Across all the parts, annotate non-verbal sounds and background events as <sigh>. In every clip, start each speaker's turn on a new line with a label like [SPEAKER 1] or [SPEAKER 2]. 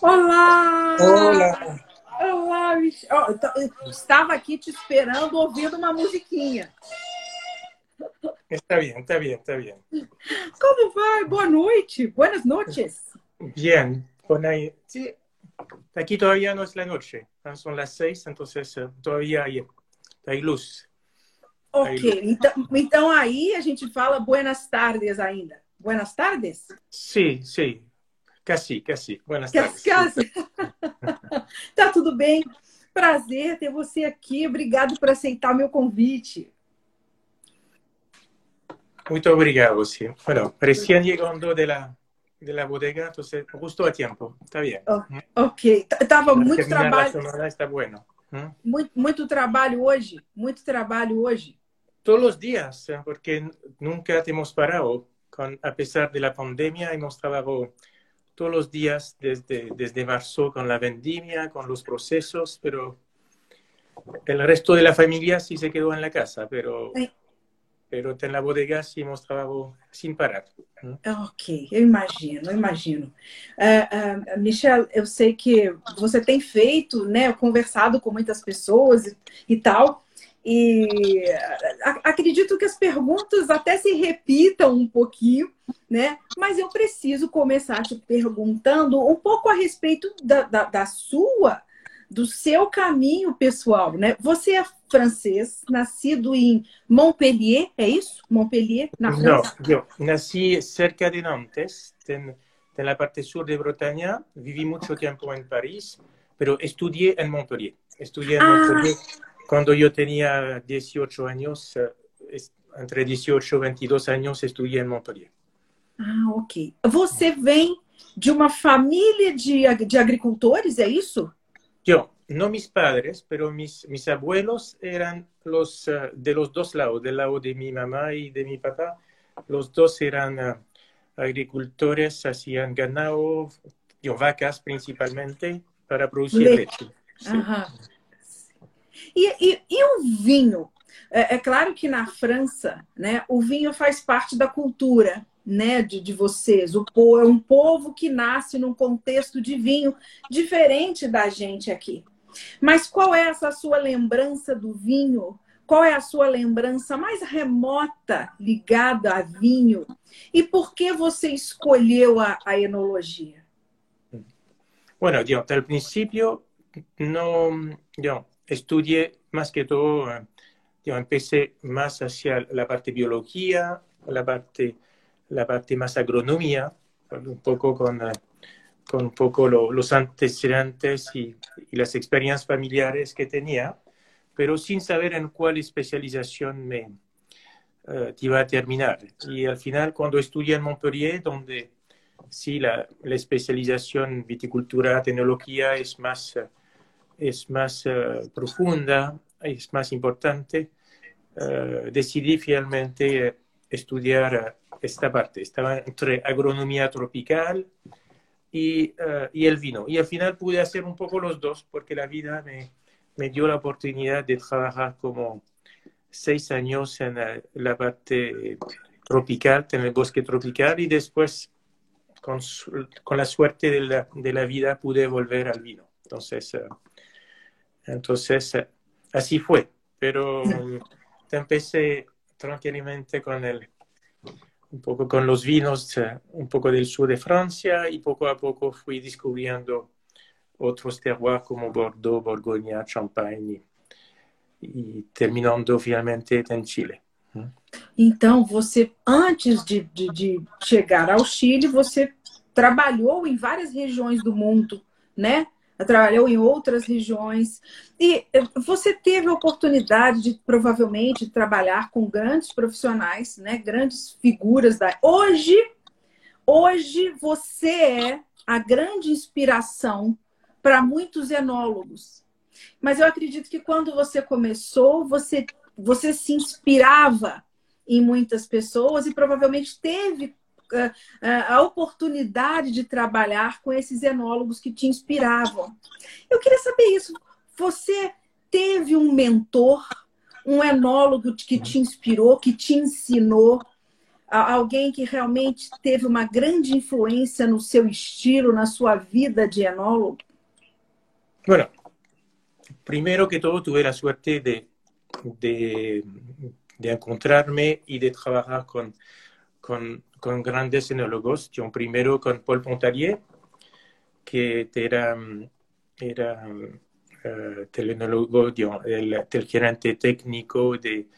[SPEAKER 1] Olá!
[SPEAKER 2] Olá!
[SPEAKER 1] Olá, Michel. Eu estava aqui te esperando ouvindo uma musiquinha.
[SPEAKER 2] Está bien, está bien, está bien.
[SPEAKER 1] Como vai? Boa noite. Buenas noches.
[SPEAKER 2] Bien. Buena... Sí. Aquí todavía no es la noche. Son las seis, entonces uh, todavía hay, hay luz.
[SPEAKER 1] Ok. Hay luz. Então, então aí a gente fala buenas tardes ainda. Buenas tardes?
[SPEAKER 2] Sí, sí. Casi, casi. Buenas
[SPEAKER 1] tardes. Casi. tá tudo bem. Prazer ter você aqui. Obrigado por aceitar meu convite.
[SPEAKER 2] Muito obrigado, sí. Bueno, recién llegando de la, de la bodega, entonces justo a tiempo. Está bien.
[SPEAKER 1] Oh, ok. Tava Para muito trabalho.
[SPEAKER 2] Está bueno.
[SPEAKER 1] ¿Mm? Muito, muito trabalho hoje. Muito trabalho hoje.
[SPEAKER 2] Todos los días, ¿eh? porque nunca hemos parado. Con, a pesar de la pandemia, hemos trabajado todos los días desde, desde marzo con la vendimia, con los procesos, pero el resto de la familia sí se quedó en la casa, pero, sí. pero en la bodega sí hemos trabajado sin parar.
[SPEAKER 1] Ok, eu imagino, eu imagino. Uh, uh, Michel, eu sei que você tem feito, né, conversado com muitas pessoas e, e tal, e acredito que as perguntas até se repitam um pouquinho, né? Mas eu preciso começar te perguntando um pouco a respeito da, da, da sua, do seu caminho pessoal, né? Você é francês, nascido em Montpellier, é isso? Montpellier, na França?
[SPEAKER 2] Não, eu nasci cerca de Nantes, tem, tem a parte sul de Bretaña, vivi muito tempo em Paris, pero estudei em Montpellier. Estudei em ah. Montpellier Cuando yo tenía 18 años, eh, entre 18 y 22 años, estudié en Montpellier.
[SPEAKER 1] Ah, ok. Você vem de uma família de, de agricultores, é isso?
[SPEAKER 2] Yo, no mis padres, pero mis, mis abuelos eran los uh, de los dos lados, del lado de mi mamá y de mi papá. Los dos eran uh, agricultores, hacían ganado, vacas principalmente, para producir leche. leche.
[SPEAKER 1] Sí. E, e, e o vinho? É, é, claro que na França, né, o vinho faz parte da cultura né, de, de vocês. O povo, é um povo que nasce num contexto de vinho diferente da gente aqui. Mas qual é essa sua lembrança do vinho? Qual é a sua lembrança mais remota ligada a vinho? E por que você escolheu a, a enologia?
[SPEAKER 2] Bueno, yo, al principio no, yo estudié más que todo, yo empecé más hacia la parte biología, la parte, la parte más agronomía, un poco con, con un poco lo, los antecedentes y, y, las experiencias familiares que tenía, pero sin saber en cuál especialización me uh, iba a terminar. Y al final, cuando estudié en Montpellier, donde sí la, la especialización viticultura, tecnología es más... Uh, es más uh, profunda, es más importante, uh, decidí finalmente estudiar esta parte. Estaba entre agronomía tropical y, y, el vino. Y al final pude hacer un poco los dos porque la vida me, me dio la oportunidad de trabajar como seis años en la parte tropical, en el bosque tropical y después con, con la suerte de la, de la, vida pude volver al vino. Entonces, entonces, eh, así fue. Pero <laughs> empecé tranquilamente con el, un poco con los vinos, eh, un poco del sur de Francia y poco a poco fui descubriendo outros terroirs como Bordeaux, Borgoña, Champagne e terminando finalmente em Chile.
[SPEAKER 1] Então, você, antes de, de, de, chegar ao Chile, você trabalhou em várias regiões do mundo, né? Trabalhou em outras regiões. E você teve a oportunidade de, provavelmente, trabalhar com grandes profissionais, né? grandes figuras da. Hoje, hoje você é a grande inspiração para muitos enólogos. Mas eu acredito que quando você começou, você, você se inspirava em muitas pessoas e provavelmente teve a oportunidade de trabalhar com esses enólogos que te inspiravam. Eu queria saber isso. Você teve um mentor, um enólogo que te inspirou, que te ensinou? alguém que realmente teve uma grande influência no seu estilo, na sua vida de enólogo?
[SPEAKER 2] Bueno, primero que todo tuve la suerte de, de, de encontrarme y de trabajar con, con, con grandes enólogos. Yo primero con Paul Pontalier, que era, era uh, telenólogo, el, el, gerente técnico de,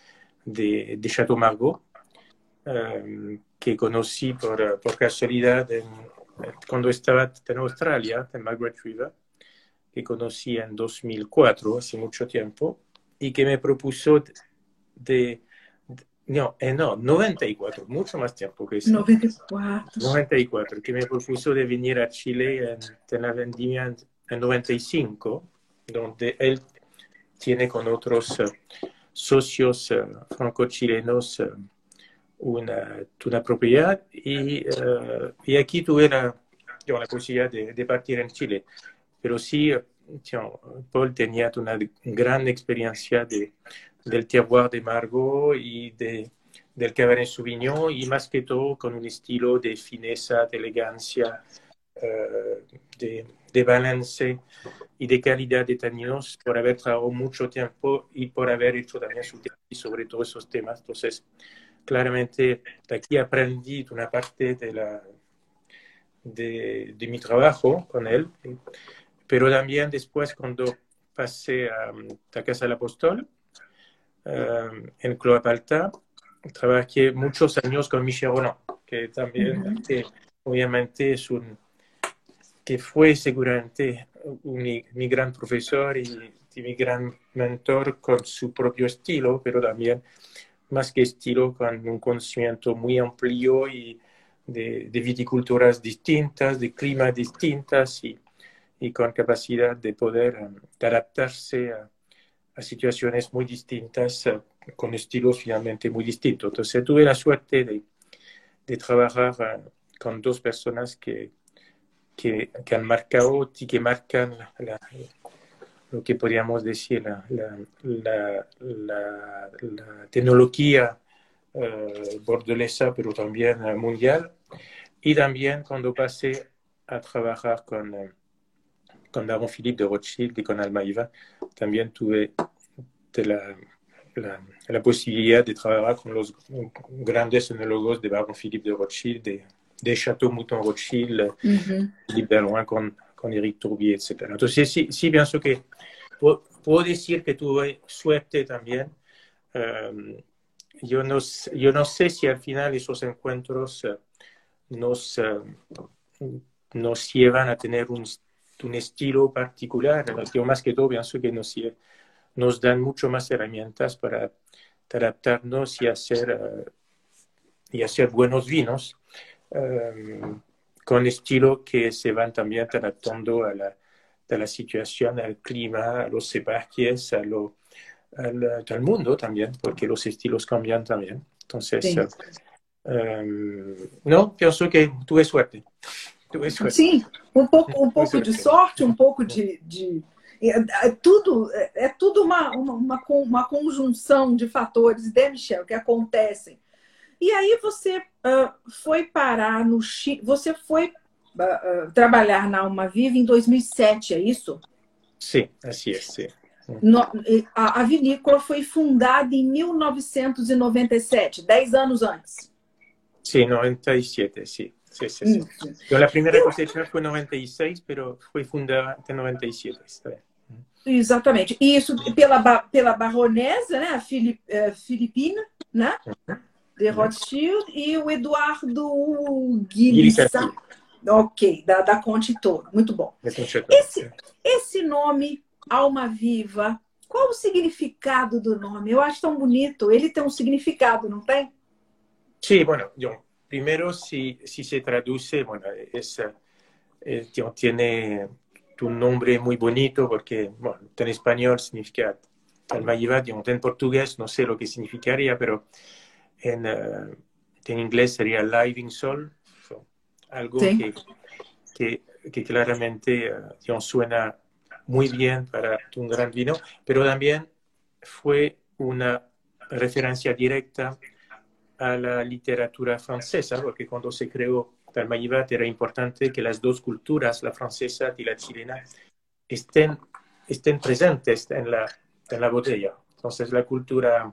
[SPEAKER 2] de, Chateau Margaux, um, que conocí por, casualidad cuando estaba en Australia, en Margaret River, que conocí en 2004, hace mucho tiempo, y que me propuso de, no, eh, no, 94, mucho más tiempo que eso.
[SPEAKER 1] 94.
[SPEAKER 2] 94, que me propuso de venir a Chile en, en la vendimia en 95, donde él tiene con otros uh, socios uh, franco-chilenos uh, una, una, propiedad y, y aquí tuve la, la posibilidad de, de, partir en Chile. Pero sí, Paul tenía una gran experiencia de, del terroir de Margot y de, del Cabernet Sauvignon y más que todo con un estilo de fineza, de elegancia, uh, de, de, balance y de calidad de taninos por haber trabajado mucho tiempo y por haber hecho también su y sobre todos esos temas. Entonces, claramente aquí aprendí una parte de, la, de, de mi trabajo con él, pero también después cuando pasé a la Casa del Apóstol, uh, en Cloapalta, trabajé muchos años con Michel Roland, que también, que obviamente es un, que fue seguramente un, mi gran profesor y, y, mi gran mentor con su propio estilo, pero también más que estilo, con un conocimiento muy amplio y de, de viticulturas distintas, de climas distintas y, y con capacidad de poder um, adaptarse a, situaciones muy distintas, uh, con estilos finalmente muy distintos. Entonces tuve la suerte de, trabajar uh, con dos personas que, que, que, han marcado y que marcan la, lo que podríamos decir la, la tecnología uh, bordolesa, pero también mundial. Y también cuando pasé a trabajar con, con Baron Philippe de Rothschild y con Almaïva, también tuve de la, la, la, posibilidad de trabajar con los grandes enólogos de Baron Philippe de Rothschild, de, de Chateau Mouton Rothschild, uh -huh. Philippe con, con Eric Tourbier, etc. Entonces, sí, sí pienso que puedo, puedo decir que tuve suerte también. Um, yo, no, yo no sé si al final esos encuentros uh, nos, uh, nos llevan a tener un, un estilo particular. Yo más que todo pienso que nos, nos dan mucho más herramientas para adaptarnos y hacer, uh, y hacer buenos vinos um, con estilo que se van también adaptando a la, a la situación, al clima, a los cepajes, a lo, al, al, mundo también, porque los estilos cambian también. Entonces, sí. uh, um, no, pienso que tuve suerte.
[SPEAKER 1] Sim, um pouco, um pouco de sorte, um pouco de, de é, tudo é tudo uma, uma, uma, conjunção de fatores, né, Michel, que acontecem. E aí você uh, foi parar no Chile, você foi uh, trabalhar na Alma Viva em 2007, é isso?
[SPEAKER 2] Sim, assim é, sim.
[SPEAKER 1] No, a, a vinícola foi fundada em 1997, 10 anos antes.
[SPEAKER 2] Sim, 97, sim. Sí, sí, sí. Yo la primera cosecha fue 96, pero fue fundada em 97. Está bem.
[SPEAKER 1] Exatamente. E isso pela, pela baronesa, né? Filip, uh, Filipina, né? De Rothschild e o Eduardo Guilherme. Ok, da, da Conte Toro. Muito bom. Esse, esse nome, Alma Viva, qual o significado do nome? Eu acho tão bonito. Ele tem um significado, não tem?
[SPEAKER 2] Sim, bueno, yo, primero si, si se traduce, bueno, es, eh, tiene un nombre muy bonito porque, bueno, en español significa Almayiva, en portugués no sé lo que significaría, pero en, uh, en inglés sería Living Soul, so, algo sí. que, que, que, claramente uh, suena muy bien para un gran vino, pero también fue una referencia directa a la literatura francesa, porque cuando se creó Talmayivat era importante que las dos culturas, la francesa y la chilena, estén, estén presentes en la, en la botella. Entonces la cultura,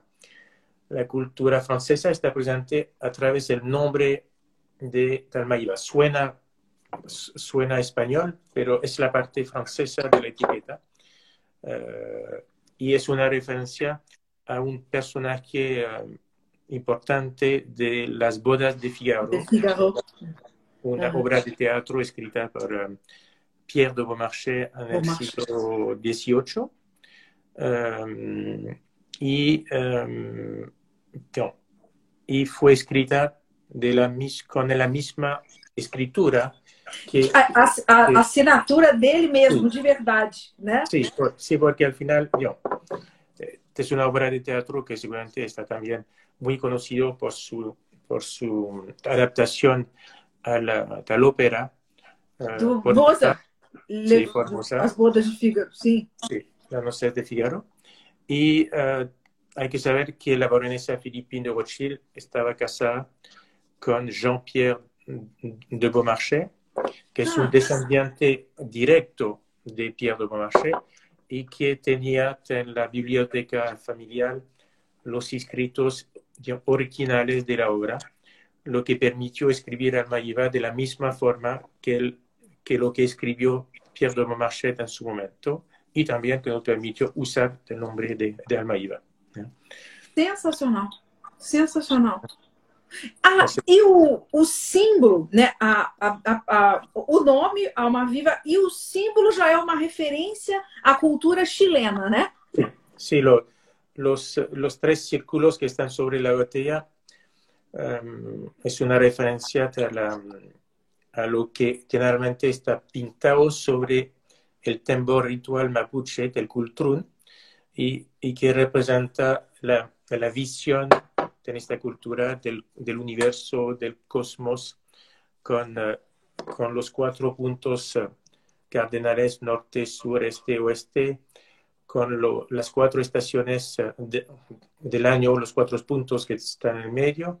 [SPEAKER 2] la cultura francesa está presente a través del nombre de Talmayivat. Suena, suena español, pero es la parte francesa de la etiqueta. Eh, y es una referencia a un personaje eh, importante de las bodas de Figaro. Una obra de teatro escrita por um, Pierre de Beaumarchais en el siglo XVIII. Um, y, um, y fue escrita de la, con la misma escritura que,
[SPEAKER 1] a, a, a, a assinatura dele mesmo, sí. de verdade, né?
[SPEAKER 2] Sí, por, sí, porque al final, yo, es una obra de teatro que seguramente está también muy conocido por su, por su adaptación a la, a la ópera.
[SPEAKER 1] Uh, por Mozart. Sí, por Mozart. Las bodas de Figaro, sí.
[SPEAKER 2] Sí, la noche de Figaro. Y uh, hay que saber que la baronesa Philippine de Rothschild estaba casada con Jean-Pierre de Beaumarchais, que es ah. un descendiente directo de Pierre de Beaumarchais y que tenía en la biblioteca familiar los escritos originales de la obra, lo que permitió escribir Almaviva de la misma forma que, el, que lo que escribió Pierre de en su momento y también que nos permitió usar el nombre de, de Almaviva.
[SPEAKER 1] Sensacional, sensacional. Ah, e o, o símbolo, né? A, a, a, o nome Alma Viva e o símbolo já é uma referência à cultura chilena, né?
[SPEAKER 2] Sí, sí lo, los, los tres círculos que están sobre la botella um, es una referencia a, la, a, lo que generalmente está pintado sobre el tambor ritual mapuche del cultrún y, y que representa la, la, visión de esta cultura del, del universo, del cosmos, con, uh, con los cuatro puntos uh, cardinales norte, sur, este, oeste, con lo, las cuatro estaciones eh, de, del año, los cuatro puntos que están en el medio,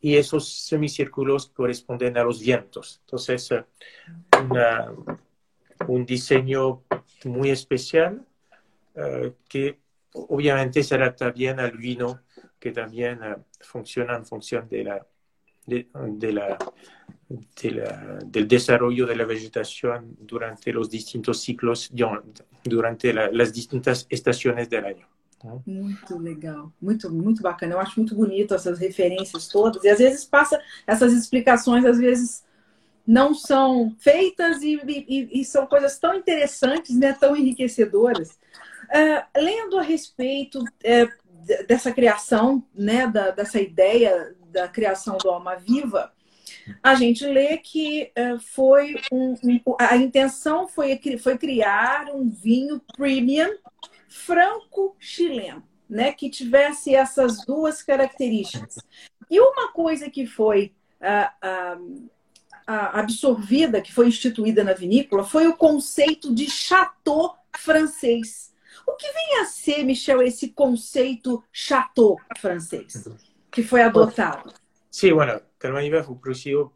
[SPEAKER 2] y esos semicírculos corresponden a los vientos. Entonces, eh, una, un diseño muy especial uh, que obviamente se adapta bien al vino, que también uh, funciona en función de la, de, de la de la, del desarrollo de la vegetación durante los distintos ciclos, durante la, las distintas estações do ano.
[SPEAKER 1] Muito legal, muito, muito bacana. Eu acho muito bonito essas referências todas. E às vezes passa essas explicações, às vezes não são feitas e, e, e são coisas tão interessantes, né, tão enriquecedoras. Uh, lendo a respeito uh, dessa criação, né, da, dessa ideia da criação do Alma Viva, a gente lê que uh, foi um, a intenção foi, foi criar um vinho premium franco-chileno, né, que tivesse essas duas características. E uma coisa que foi uh, uh, absorvida, que foi instituída na vinícola, foi o conceito de chateau francês. O que vem a ser, Michel, esse conceito chateau francês que foi adotado?
[SPEAKER 2] Sí, bueno, Carmaniva fue producido,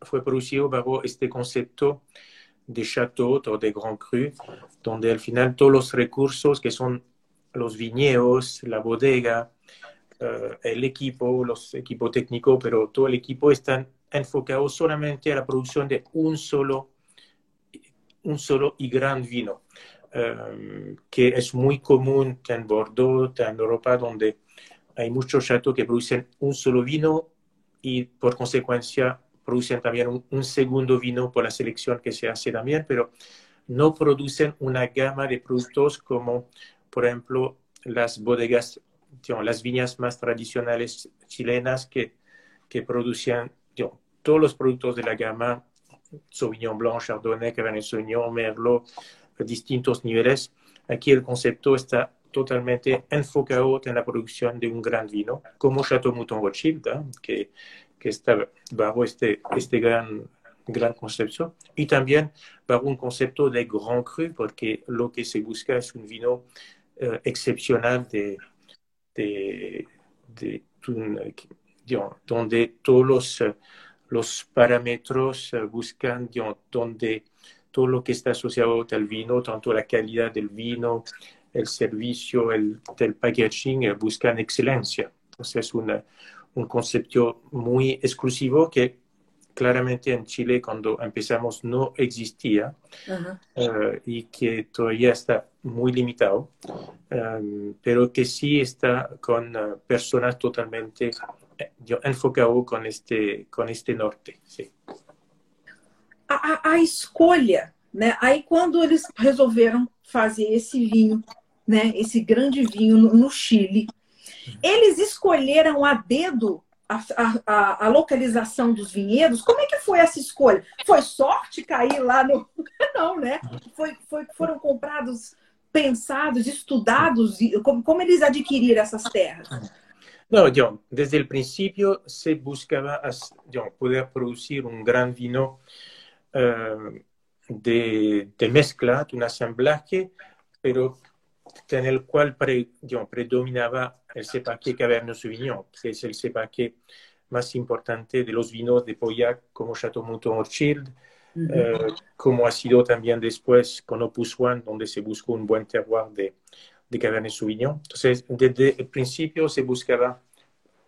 [SPEAKER 2] fue producido bajo este concepto de chateau o de grand cru, donde al final todos los recursos que son los viñedos, la bodega, uh, el equipo, los equipos técnicos, pero todo el equipo están enfocados solamente a la producción de un solo, un solo y gran vino, um, que es muy común en Bordeaux, en Europa, donde hay muchos chateaux que producen un solo vino y por consecuencia producen también un, un, segundo vino por la selección que se hace también, pero no producen una gama de productos como, por ejemplo, las bodegas, las viñas más tradicionales chilenas que, que producían todos los productos de la gama, Sauvignon Blanc, Chardonnay, Cabernet Sauvignon, Merlot, distintos niveles. Aquí el concepto está totalmente enfocado en la producción de un gran vino, como Chateau Mouton Rothschild, ¿eh? que, que está bajo este, este gran, gran concepto, y también bajo un concepto de grand cru, porque lo que se busca es un vino uh, excepcional de, de, de, donde todos los, los parámetros buscan donde todo lo que está asociado al vino, tanto la calidad del vino, el servicio, el, el packaging, buscan excelencia. Entonces es una, un concepto muy exclusivo que claramente en Chile cuando empezamos no existía uh, y que todavía está muy limitado, um, pero que sí está con uh, personas totalmente enfocado con este, con este norte. Sí.
[SPEAKER 1] A, a, escolha, né? Aí quando eles resolveram fazer esse vinho, né? Esse grande vinho no, no Chile, eles escolheram a dedo a, a, a, localização dos vinhedos, como é que foi essa escolha? Foi sorte cair lá no. <laughs> Não, né? Foi, foi, foram comprados, pensados, estudados, como, como eles adquiriram essas terras?
[SPEAKER 2] No, John, desde el principio se buscaba John, poder producir un gran vino uh, de, de, mezcla, de un asamblaje, pero en el cual pre, John, predominaba el cepaque Cabernet Sauvignon, que es el cepaque más importante de los vinos de Pauillac como Chateau Mouton uh -huh. eh, como ha sido también después con Opus One, donde se buscó un buen terroir de, de Cabernet Sauvignon. Entonces, desde el principio se buscaba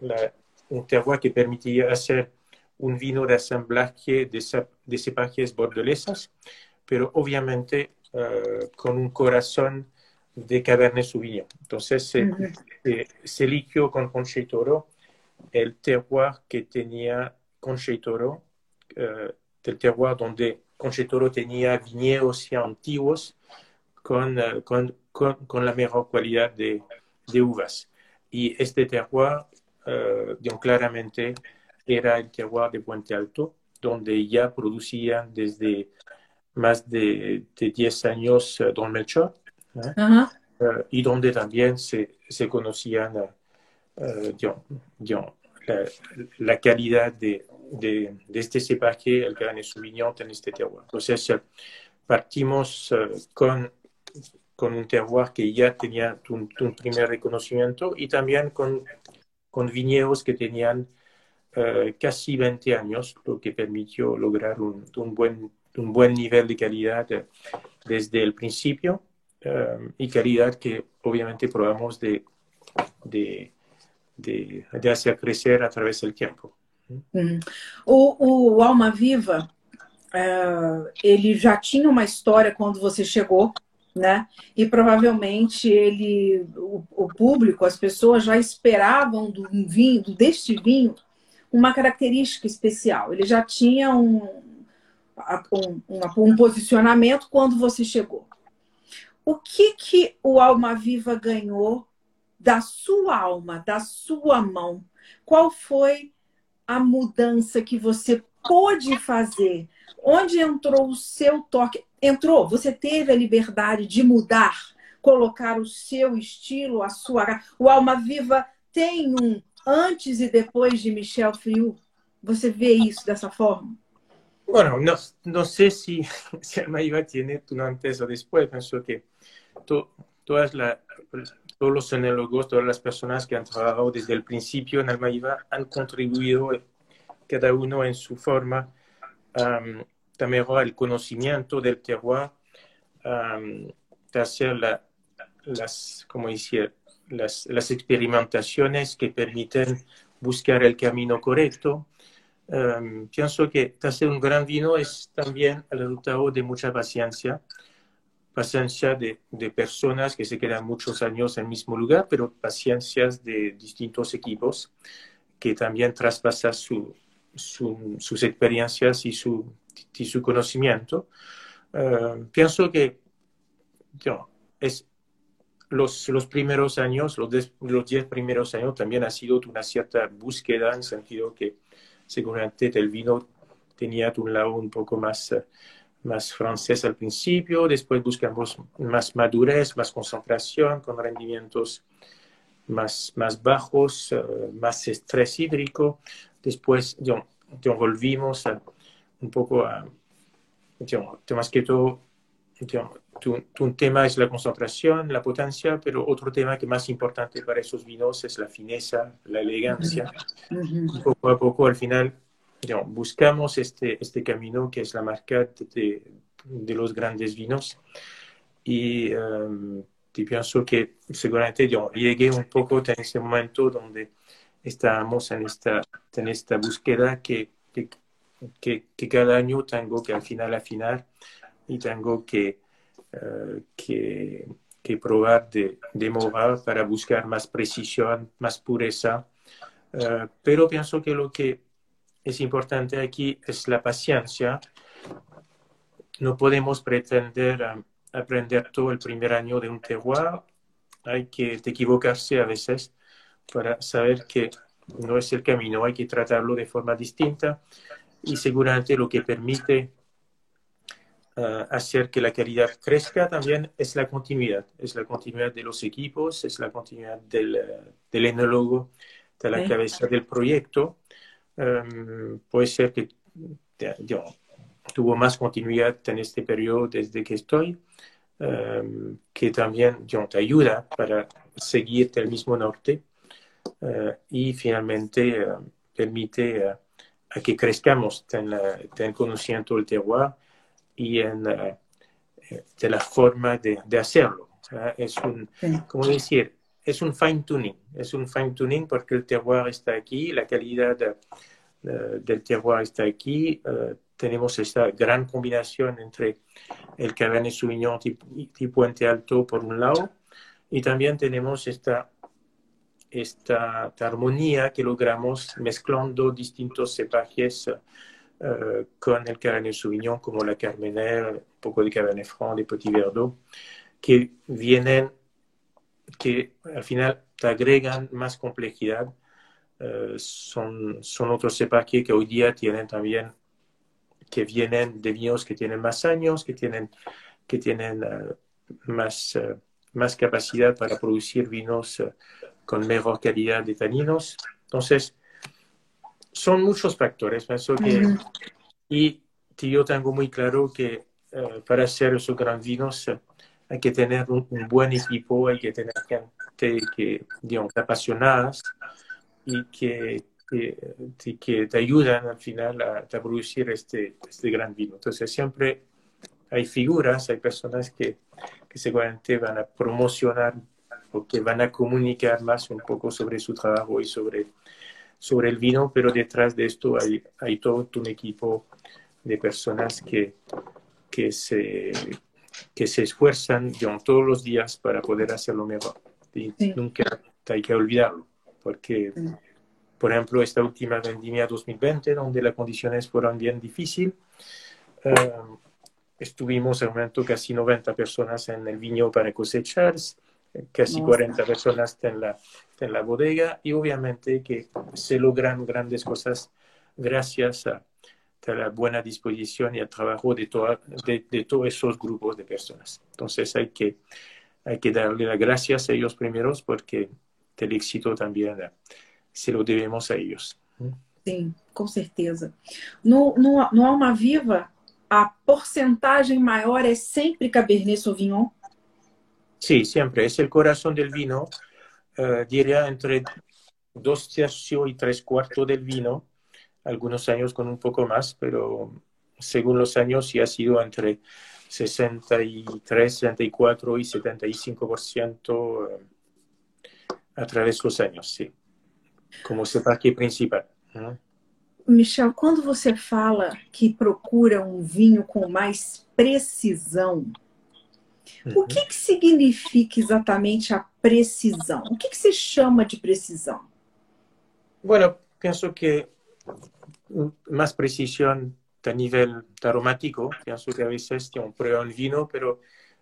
[SPEAKER 2] la, un terroir que permitía hacer un vino de asamblaje de, de cepajes bordelesas, pero obviamente uh, con un corazón de Cabernet Sauvignon. Entonces, se, uh -huh. se, se eligió con Concheitoro el terroir que tenía Concheitoro, uh, del terroir donde Concheitoro tenía viñedos ya antiguos con, con, con, con, la mejor calidad de, de uvas. Y este terroir, claramente, era el terroir de Puente Alto, donde ya producían desde más de, de 10 años Don Melchor. Uh, y donde también se, se conocían uh, yo, la, la, calidad de, de, de, este cepaje, el Cabernet Sauvignon en este terroir. Entonces, partimos con, con un terroir que ya tenía un, un primer reconocimiento y también con, con viñedos que tenían casi 20 años, lo que permitió lograr un, un, buen, un buen nivel de calidad desde el principio um, y calidad que obviamente probamos de, de, de, de, hacer crecer a través del tiempo.
[SPEAKER 1] Uhum. O, o, Alma Viva, ele já tinha uma história quando você chegou, né? E provavelmente ele, o, o público, as pessoas já esperavam do vinho, deste vinho, uma característica especial. Ele já tinha um, um, um posicionamento quando você chegou. O que, que o Alma Viva ganhou da sua alma, da sua mão? Qual foi a mudança que você pôde fazer? Onde entrou o seu toque? Entrou, você teve a liberdade de mudar, colocar o seu estilo, a sua. O Alma Viva tem um antes e depois de Michel Friou? Você vê isso dessa forma?
[SPEAKER 2] Bueno, no, no sé si, <laughs> si Almaíba tiene un antes o después. Pienso que to, todas la, todos los enólogos, todas las personas que han trabajado desde el principio en Almaíba han contribuido cada uno en su forma um, también el conocimiento del terroir, um, de hacer la, las, como decía, las, las, experimentaciones que permiten buscar el camino correcto. Um, pienso que hacer un gran vino es también el resultado de mucha paciencia, paciencia de, de, personas que se quedan muchos años en el mismo lugar, pero paciencias de distintos equipos que también traspasan su, su, sus experiencias y su, y su conocimiento. Uh, pienso que yo, es, los, los primeros años, los, de, los diez primeros años también ha sido una cierta búsqueda en el sentido que seguramente el vino tenía un lado un poco más, más francés al principio, después buscamos más madurez, más concentración, con rendimientos más, más bajos, uh, más estrés hídrico. Después yo volvimos a, un poco a, yo, más que todo, yo, un tema es la concentración, la potencia, pero otro tema que más importante para esos vinos es la fineza, la elegancia. Y poco a poco, al final, buscamos este, este camino que es la marca de, de los grandes vinos. Y, um, pienso que seguramente yo llegué un poco en ese momento donde estábamos en esta, en esta búsqueda que, que, que, cada año tengo que al final afinar y tengo que, uh, que, que, probar de, de para buscar más precisión, más pureza. Uh, pero pienso que lo que es importante aquí es la paciencia no podemos pretender um, aprender todo el primer año de un terroir. Hay que equivocarse a veces para saber que no es el camino, hay que tratarlo de forma distinta y seguramente lo que permite uh, hacer que la calidad crezca también es la continuidad, es la continuidad de los equipos, es la continuidad del, uh, del enólogo, de la cabeza del proyecto. Um, puede ser que yo, tuvo más continuidad en este periodo desde que estoy, um, que también yo, te ayuda para seguir el mismo norte uh, y finalmente uh, permite a que crezcamos en, en conocimiento del terroir y en de la forma de, de hacerlo. Es un, como decir, es un fine tuning, es un fine tuning porque el terroir está aquí, la calidad de, del terroir está aquí, tenemos esta gran combinación entre el Cabernet Sauvignon tipo, tipo Puente Alto por un lado y también tenemos esta, esta, armonía que logramos mezclando distintos cepajes uh, con el Cabernet Sauvignon como la Carmener, un poco de Cabernet Franc, de Petit Verdot, que vienen, que al final te agregan más complejidad. Uh, son, son otros cepajes que hoy día tienen también que vienen de vinos que tienen más años, que tienen, que tienen uh, más, uh, más capacidad para producir vinos uh, con mejor calidad de taninos. Entonces, son muchos factores. Pienso que, uh -huh. Y yo tengo muy claro que para hacer esos grandes vinos hay que tener un, un, buen equipo, hay que tener gente que, digamos, apasionadas y que que, que te ayudan al final a, a, producir este, este gran vino. Entonces siempre hay figuras, hay personas que, que seguramente van a promocionar o que van a comunicar más un poco sobre su trabajo y sobre, sobre el vino, pero detrás de esto hay, hay todo un equipo de personas que, que, se, que se esfuerzan digamos, todos los días para poder hacerlo mejor. Y sí. nunca hay que olvidarlo, porque... Sí por ejemplo, esta última vendimia 2020, donde las condiciones fueron bien difíciles. Eh, estuvimos en un momento casi 90 personas en el viño para cosechar, casi 40 personas en la, en la bodega y obviamente que se logran grandes cosas gracias a, a la buena disposición y al trabajo de, toda, de, de, todos esos grupos de personas. Entonces hay que, hay que darle las gracias a ellos primeros porque el éxito también se lo devemos a eles.
[SPEAKER 1] Sim, com certeza. No, no, no Alma Viva, a porcentagem maior é sempre Cabernet Sauvignon?
[SPEAKER 2] Sí, siempre. Es el corazón del vino. Uh, diría entre dos tercios y tres cuartos del vino. Algunos años con un poco más, pero según los años sí ha sido entre 63, 64 y 75% a través de los años, sí. como aqui principal.
[SPEAKER 1] Michel, quando você fala que procura um vinho com mais precisão. O que, que significa exatamente a precisão? O que, que se chama de precisão?
[SPEAKER 2] Bueno, penso que mais precisão a nível aromático, penso que a vezes tem prueba un vino, pero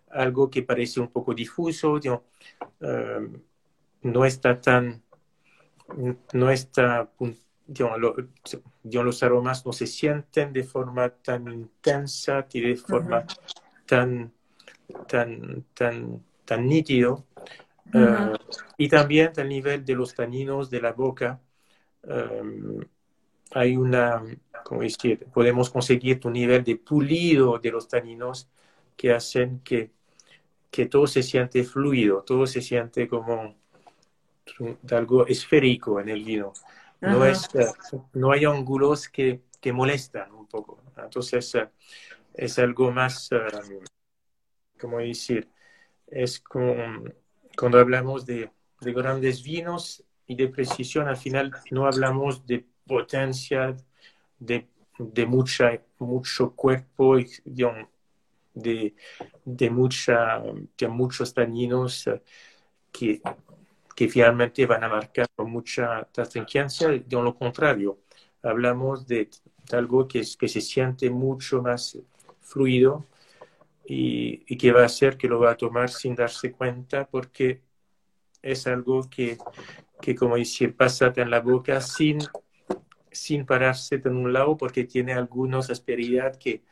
[SPEAKER 2] algo que parece un poco difuso, uh, no está tan no está, digamos, lo, digamos, los aromas no se sienten de forma tan intensa de forma -huh. Tan, tan, tan, nítido. Uh -huh. uh, y también al nivel de los taninos de la boca, um, hay una, como decir, podemos conseguir un nivel de pulido de los taninos que hacen que que todo se siente fluido, todo se siente como algo esférico en el vino. No, es, no hay ángulos que, que molestan un poco. Entonces, es algo más, ¿cómo decir? Es como cuando hablamos de, de grandes vinos y de precisión, al final no hablamos de potencia, de, de mucha, mucho cuerpo, de, de, mucha, de muchos taninos eh, que, que finalmente van a marcar mucha astringencia. De lo contrario, hablamos de algo que, que se siente mucho más fluido y, y, que va a hacer que lo va a tomar sin darse cuenta porque es algo que, que como dice, pasa en la boca sin, sin pararse en un lado porque tiene algunas asperidad que,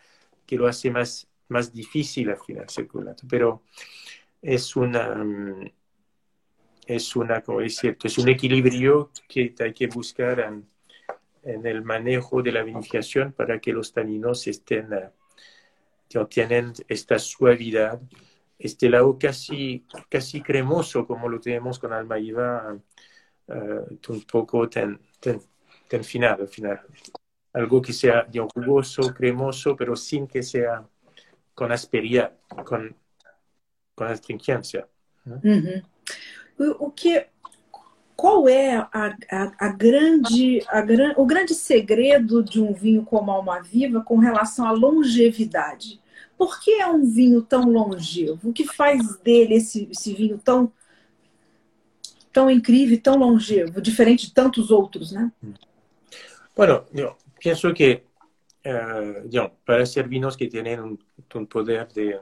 [SPEAKER 2] que lo hace más, más difícil al final circular. Pero es una, es una, como decir, es un equilibrio que hay que buscar en, en el manejo de la vinificación para que los taninos estén, uh, tienen esta suavidad este lado casi, casi cremoso como lo tenemos con Almaíba, uh, un poco ten, ten, final, al final. Algo que sea jugoso, cremoso, pero sin que sea con asperidad, con, con astringencia.
[SPEAKER 1] Uhum. O que, qual é a, a, a, grande, a o grande segredo de um vinho como Alma Viva com relação à longevidade? Por que é um vinho tão longevo? O que faz dele esse, esse vinho tão, tão incrível, tão longevo, diferente de tantos outros, né?
[SPEAKER 2] Bueno, yo que uh, para ser vinos que un, un poder de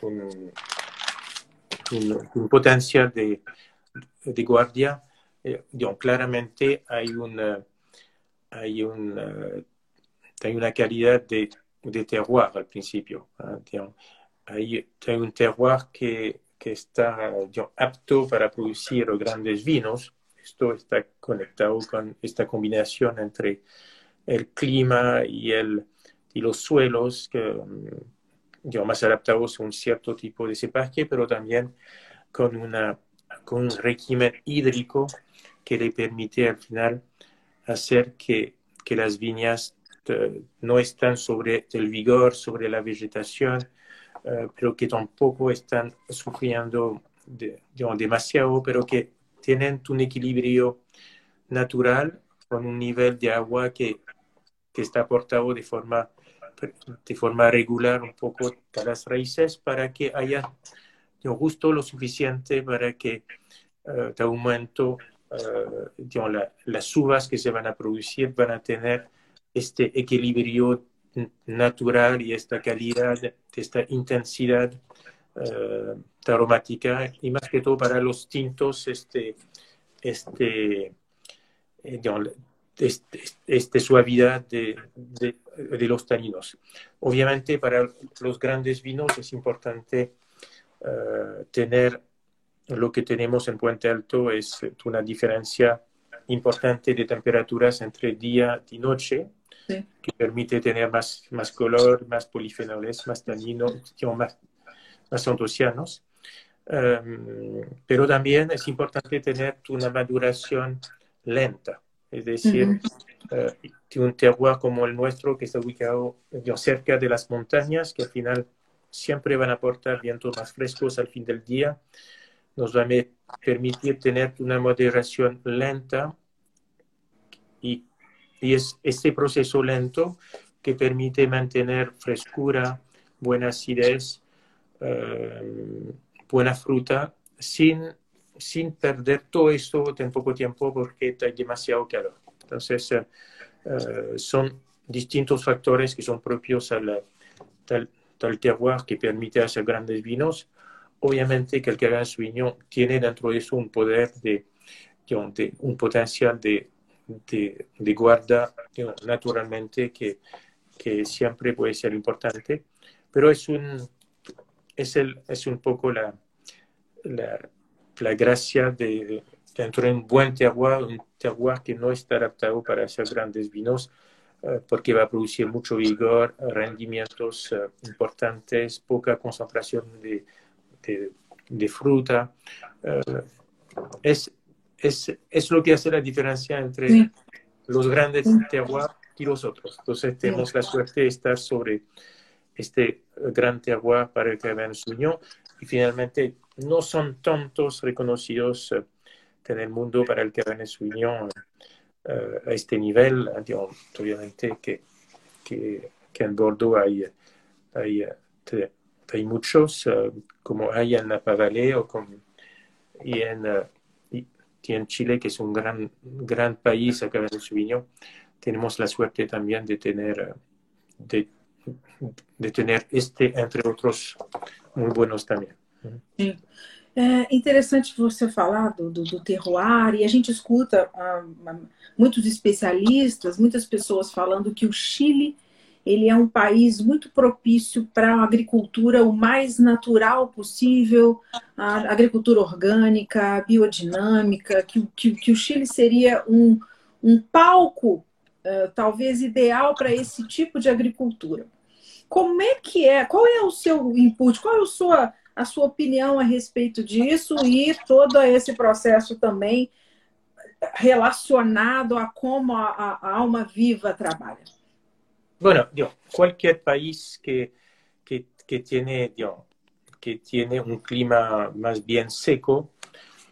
[SPEAKER 2] un, un potencial de, de guardia, eh, claramente hay una, hay una, hay una calidad de de terroir al principio. Hay, un terroir que, que está apto para producir grandes vinos. Esto está conectado con esta combinación entre el clima y, el, y los suelos que, mm, más adaptados a un cierto tipo de cepaje, pero también con, una, con un régimen hídrico que le permite al final hacer que, que las viñas eh, no están sobre el vigor, sobre la vegetación, eh, pero que tampoco están sufriendo demasiado, pero que tienen un equilibrio natural con un nivel de agua que, que está aportado de forma, de forma regular un poco a las raíces para que haya justo lo suficiente para que uh, de un momento las uvas que se van a producir van a tener este equilibrio natural y esta calidad, esta intensidad uh, aromática y más que todo para los tintos, este, este, eh, este, este, suavidad de, de, de, los taninos. Obviamente para los grandes vinos es importante tener lo que tenemos en Puente Alto, es una diferencia importante de temperaturas entre día y noche, que permite tener más, más color, más polifenoles, más taninos, más, más antocianos. Um, pero también es importante tener una maduración lenta, es decir, uh -huh. uh, un terroir como el nuestro que está ubicado cerca de las montañas, que al final siempre van a aportar vientos más frescos al fin del día, nos va a permitir tener una moderación lenta y y es este proceso lento que permite mantener frescura, buena acidez, uh, buena fruta, sin, sin perder todo esto en poco tiempo porque hay demasiado calor. Entonces, uh, son distintos factores que son propios al, tal, tal terroir que permite hacer grandes vinos. Obviamente que el que haga su viñón tiene dentro de eso un poder de, de un potencial de de, de guarda naturalmente que, que, siempre puede ser importante, pero es un, es el, es un poco la, la, la gracia de, dentro de un buen terroir, un terroir que no está adaptado para hacer grandes vinos, uh, porque va a producir mucho vigor, rendimientos uh, importantes, poca concentración de, de, fruta. es, es, es, lo que hace la diferencia entre los grandes terroirs y los otros. Entonces tenemos la suerte de estar sobre este gran terroir para el Cabernet Sauvignon y finalmente no son tantos reconocidos en el mundo para el Cabernet Sauvignon uh, a este nivel. Obviamente que, que, que en Bordeaux hay, hay, hay muchos, uh, como hay en Valley o con, en, uh, y, en Chile, que es un gran, gran país a Cabernet Sauvignon, tenemos la suerte también de tener, de, de tener este, entre otros, muy buenos también.
[SPEAKER 1] Sí. É interessante você falar do, do terroir, e a gente escuta ah, muitos especialistas, muitas pessoas falando que o Chile ele é um país muito propício para a agricultura o mais natural possível, a agricultura orgânica, biodinâmica, que, que, que o Chile seria um, um palco uh, talvez ideal para esse tipo de agricultura. Como é que é? Qual é o seu input? Qual é a sua a sua opinião a respeito disso e todo esse processo também relacionado a como a, a, alma viva trabalha.
[SPEAKER 2] Bueno, digo, cualquier país que, que, que tiene, que tiene un clima más bien seco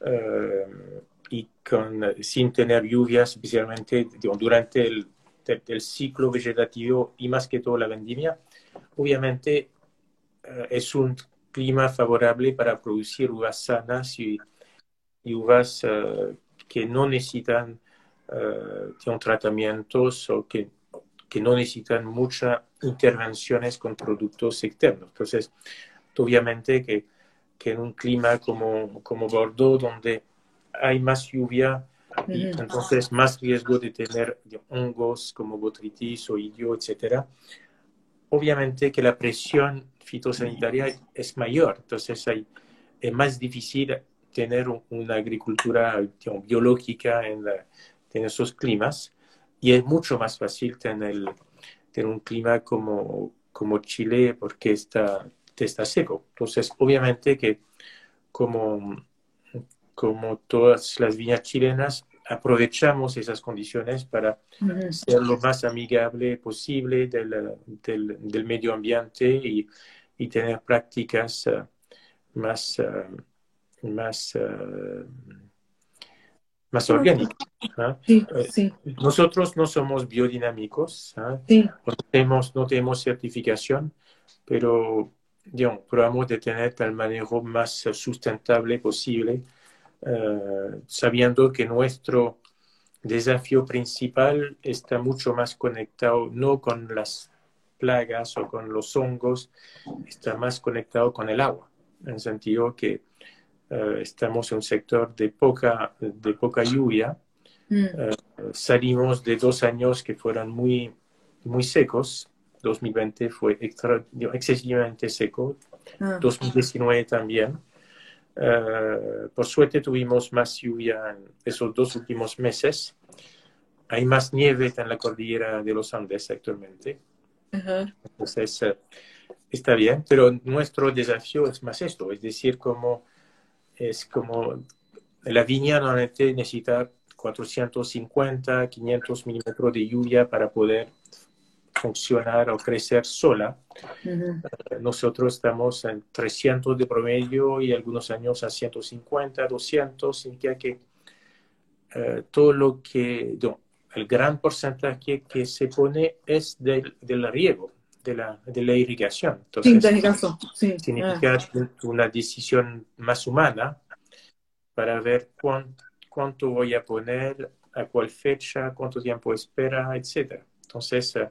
[SPEAKER 2] uh, y con, sin tener lluvias, especialmente durante el, ciclo vegetativo y más que todo la vendimia, obviamente uh, es un clima favorable para producir uvas sanas y, uvas uh, que no necesitan tratamientos o que, que, no necesitan muchas intervenciones con productos externos. Entonces, obviamente que, que en un clima como, como Bordeaux, donde hay más lluvia, y entonces más riesgo de tener hongos como botritis o idio, etcétera. Obviamente que la presión fitosanitaria es mayor, entonces hay, es más difícil tener una agricultura biológica en, en, esos climas y es mucho más fácil tener, tener un clima como, como Chile porque está, está seco. Entonces, obviamente que como, como todas las viñas chilenas, aprovechamos esas condiciones para ser lo más amigable posible del, del, del medio ambiente y, y tener prácticas uh, más, uh, más, uh, más orgánicas.
[SPEAKER 1] Sí, sí.
[SPEAKER 2] Nosotros no somos biodinámicos,
[SPEAKER 1] sí.
[SPEAKER 2] no, tenemos, no tenemos certificación, pero digamos, probamos de tener el manejo más sustentable posible, sabiendo que nuestro desafío principal está mucho más conectado no con las plagas o con los hongos, está más conectado con el agua, en el sentido que uh, estamos en un sector de poca, de poca lluvia. Mm. Uh, salimos de dos años que fueron muy, muy secos. 2020 fue extra, excesivamente seco. Ah. 2019 también. Uh, por suerte tuvimos más lluvia en esos dos últimos meses. Hay más nieve en la cordillera de los Andes actualmente. Entonces, eh, está bien, pero nuestro desafío es más esto, es decir, como es como la viña normalmente necesita 450, 500 milímetros de lluvia para poder funcionar o crecer sola. Eh, nosotros estamos en 300 de promedio y algunos años a 150, 200, significa que uh, todo lo que, el gran porcentaje que se pone es del, del riego, de la, de la irrigación.
[SPEAKER 1] Entonces, sí, irrigación. Sí.
[SPEAKER 2] Significa ah. una decisión más humana para ver cuánto, cuánto voy a poner, a cuál fecha, cuánto tiempo espera, etc. Entonces, eh,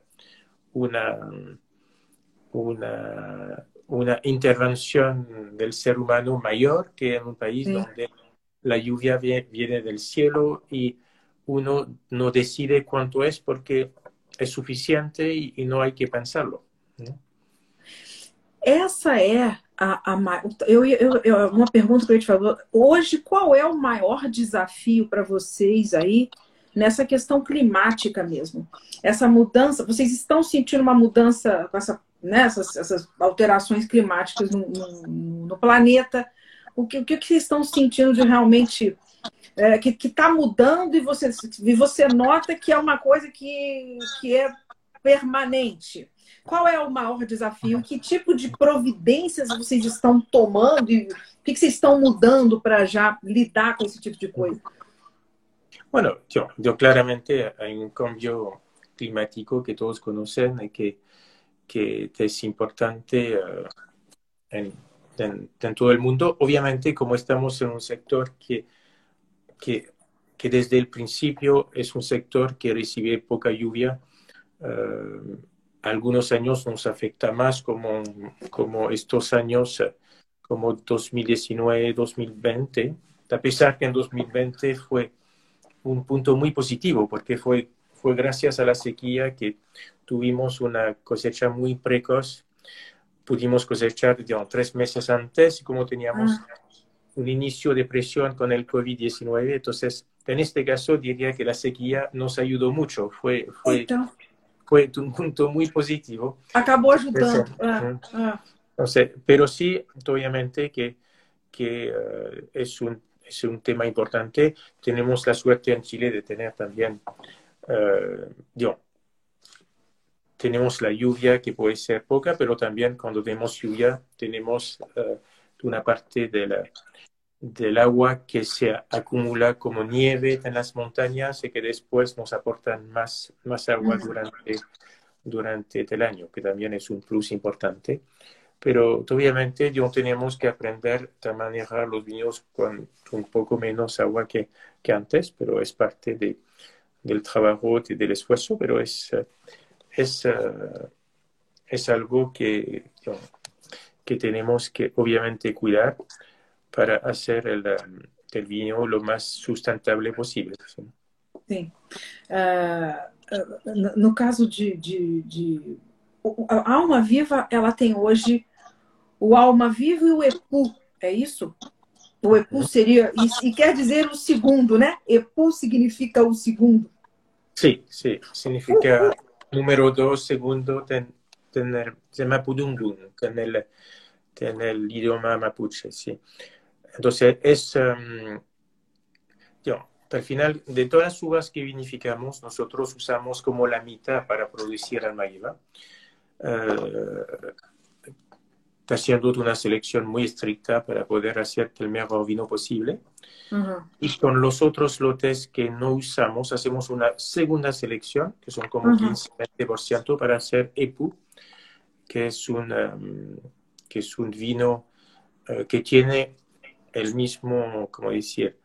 [SPEAKER 2] una, una, una intervención del ser humano mayor que en un país donde la lluvia viene del cielo y uno no decide cuánto es porque é suficiente e, não há que pensá-lo.
[SPEAKER 1] Essa é a, a eu, eu, eu, uma pergunta que eu te falo. Hoje, qual é o maior desafio para vocês aí nessa questão climática mesmo? Essa mudança, vocês estão sentindo uma mudança com essa né, essas, essas alterações climáticas no, no, no, planeta. O que, o que vocês estão sentindo de realmente é, que está mudando e você, e você nota que é uma coisa que, que é permanente? Qual é o maior desafio? Que tipo de providências vocês estão tomando e o que vocês estão mudando para já lidar com esse tipo de coisa?
[SPEAKER 2] Bueno, yo, yo claramente hay un cambio climático que todos conocen y que, que es importante uh, en, en, en, todo el mundo. Obviamente, como estamos en un sector que, que, que desde el principio es un sector que recibe poca lluvia, uh, algunos años nos afecta más como, como estos años, como 2019, 2020, a pesar que en 2020 fue un punto muy positivo porque fue, fue gracias a la sequía que tuvimos una cosecha muy precoz. Pudimos cosechar digamos, tres meses antes y como teníamos ah. un inicio de presión con el COVID-19, entonces en este caso diría que la sequía nos ayudó mucho. Fue, fue, fue un <laughs> punto muy positivo.
[SPEAKER 1] Acabó ayudando. Ah,
[SPEAKER 2] ah. Entonces, pero sí, obviamente que, que uh, es un es un tema importante. Tenemos la suerte en Chile de tener también, uh, tenemos la lluvia que puede ser poca, pero también cuando tenemos lluvia tenemos uh, una parte de la, del agua que se acumula como nieve en las montañas y que después nos aportan más, más agua durante, durante el año, que también es un plus importante. Pero obviamente yo tenemos que aprender a manejar los vinos con un poco menos agua que, que antes, pero es parte de, del trabajo y del esfuerzo, pero es, es, es algo que, que tenemos que obviamente cuidar para hacer el, el vino lo más sustentable posible.
[SPEAKER 1] Sim. Uh, no caso de, de, de a alma viva, ela tem hoje o alma viva e o EPU, é isso? O EPU seria, e, e quer dizer o segundo, né? EPU significa o segundo.
[SPEAKER 2] Sim, sim, significa uh, número dos, segundo, ten, tener, se llama Pudungun, en el, en el idioma mapuche, sí. Entonces, es, um, yo, al final, de todas las uvas que vinificamos, nosotros usamos como la mitad para producir almaíba. Uh, haciendo una selección muy estricta para poder hacer el mejor vino posible. Y con los otros lotes que no usamos, hacemos una segunda selección, que son como 15-20% para hacer EPU, que es un, um, que es un vino uh, que tiene el mismo, como decir,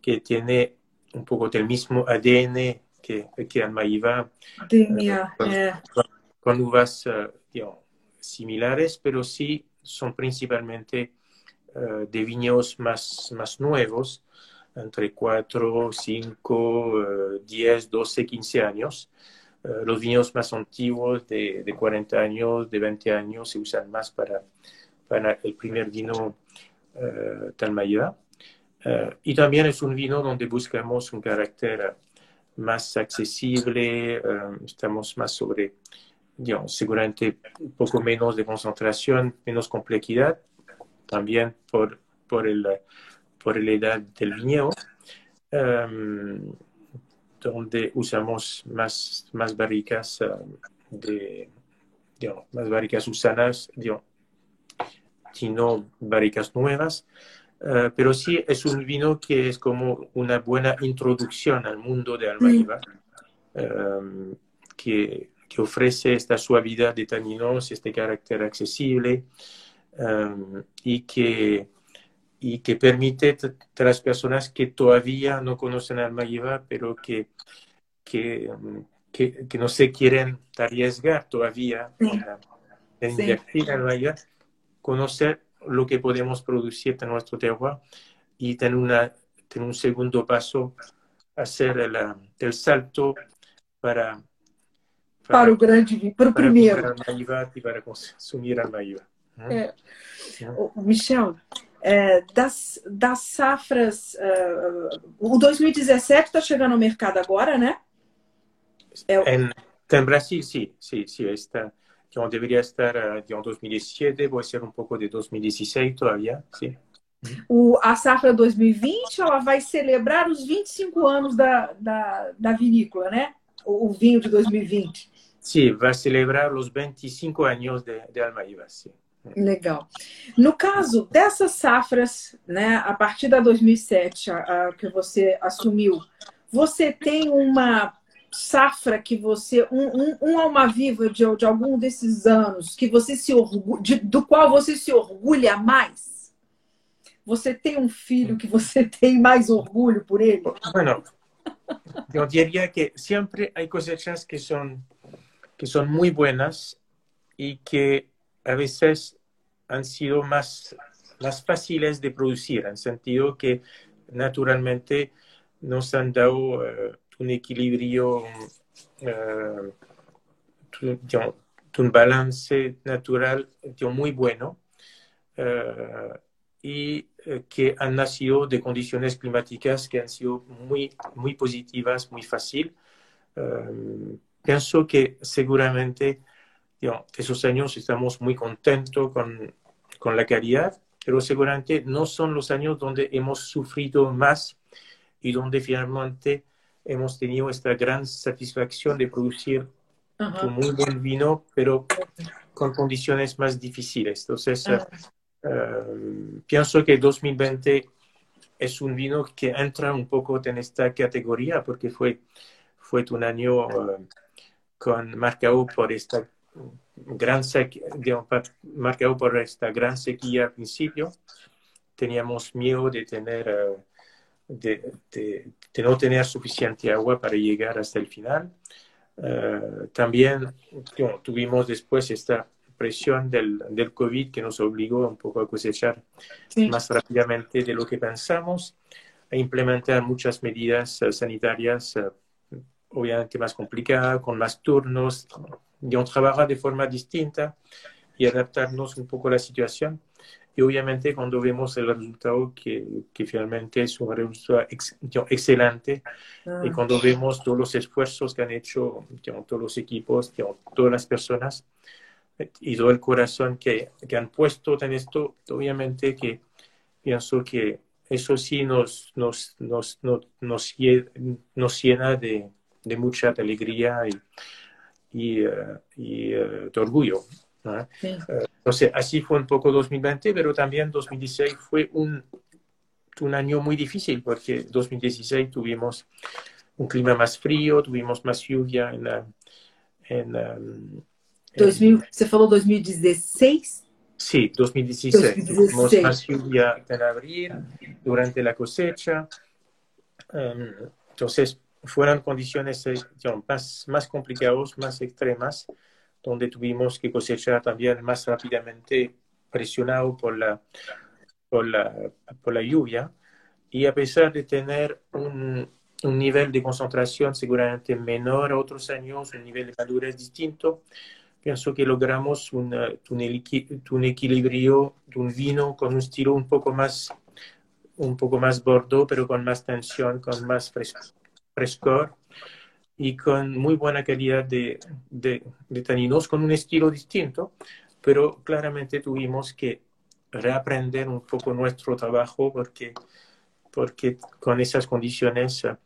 [SPEAKER 2] que tiene un poco del mismo ADN que, que Almaíva.
[SPEAKER 1] Uh,
[SPEAKER 2] con, con, uvas, uh, digamos, similares, pero sí son principalmente uh, de viñedos más, más nuevos, entre 4, 5, 10, 12, 15 años. Uh, los viñedos más antiguos de, de, 40 años, de 20 años, se usan más para, para el primer vino uh, Talmayda. Uh, y también es un vino donde buscamos un carácter más accesible, estamos más sobre digamos, seguramente poco menos de concentración, menos complejidad, también por, por, el, por la edad del viñedo, um, donde usamos más, más barricas de, digamos, más barricas usadas, digamos, sino barricas nuevas. Uh, pero sí es un vino que es como una buena introducción al mundo de Almaíba, um, que que ofrece esta suavidad de taninos, este carácter accesible um, y, que, y que permite a las personas que todavía no conocen Almaguiba, pero que, que, um, que, que, no se quieren arriesgar todavía en invertir en Almaguiba, conocer lo que podemos producir en nuestro terroir y tener, una, tener un segundo paso, hacer el, el salto para
[SPEAKER 1] para, o grande vinho, para o
[SPEAKER 2] para
[SPEAKER 1] primeiro.
[SPEAKER 2] Para e para consumir a Naíva.
[SPEAKER 1] É. Michel, é, das, das safras, uh, o 2017 está chegando ao mercado agora, né?
[SPEAKER 2] É, em, em Brasil, sim, sim, sim, está. Que deveria estar em 2017, vai ser um pouco de 2016 todavía, sim.
[SPEAKER 1] O, a safra 2020 ela vai celebrar os 25 anos da, da, da vinícola, né? O, o vinho de 2020.
[SPEAKER 2] Sim, vai celebrar os 25 anos de, de Almaíba, sim.
[SPEAKER 1] Legal. No caso dessas safras, né, a partir da 2007, a, a, que você assumiu, você tem uma safra que você, um, um, um alma viva de, de algum desses anos que você se orgulha, de, do qual você se orgulha mais? Você tem um filho que você <laughs> tem mais orgulho por ele?
[SPEAKER 2] Bueno, eu diria que sempre há cosechas que são que são muito buenas e que a veces han sido más, más fáciles de producir, en sentido que naturalmente nos han dado uh, un equilibrio, uh, un balance natural muy bueno uh, y que han nacido de condiciones climáticas que han sido muy, muy positivas, muy fácil. pienso que seguramente esos años estamos muy contentos con, con la calidad, pero seguramente no son los años donde hemos sufrido más y donde finalmente hemos tenido esta gran satisfacción de producir un muy buen vino, pero con condiciones más difíciles. Entonces, uh, pienso que 2020 es un vino que entra un poco en esta categoría porque fue, fue un año uh, con, marcado por esta gran sequía, marcado por esta gran sequía al principio. Teníamos miedo de tener, eh, de, de, de, no tener suficiente agua para llegar hasta el final. Uh, también tuvimos después esta presión del, del, COVID que nos obligó un poco a cosechar sí. más rápidamente de lo que pensamos, a implementar muchas medidas uh, sanitarias, uh, obviamente más complicadas, con más turnos, de trabajar de forma distinta y adaptarnos un poco a la situación. Y obviamente cuando vemos el resultado que, que finalmente es un resultado ex, excelente ah. y cuando vemos todos los esfuerzos que han hecho todos los equipos, todas las personas y todo el corazón que, que han puesto en esto, obviamente que pienso que eso sí nos, nos, nos, nos, nos, nos llena de, de mucha alegría y, y, uh, y uh, de orgullo. ¿No? Sí. Entonces, así fue un poco 2020, pero también 2016 fue un, un año muy difícil porque 2016 tuvimos un clima más frío, tuvimos más lluvia en. En, um,
[SPEAKER 1] 2000, ¿Se falou 2016?
[SPEAKER 2] Sí, 2016. 2016. Tuvimos más lluvia en abril, durante la cosecha. Um, entonces, fueron condiciones eh, más, más complicadas, más extremas, donde tuvimos que cosechar también más rápidamente, presionado por la, por la, por la lluvia. Y a pesar de tener un, un nivel de concentración seguramente menor a otros años, un nivel de madurez distinto, pienso que logramos un, un, equilibrio de un vino con un estilo un poco más un poco más bordo, pero con más tensión, con más fresco frescor y con muy buena calidad de, de, taninos, con un estilo distinto, pero claramente tuvimos que reaprender un poco nuestro trabajo porque, porque con esas condiciones uh,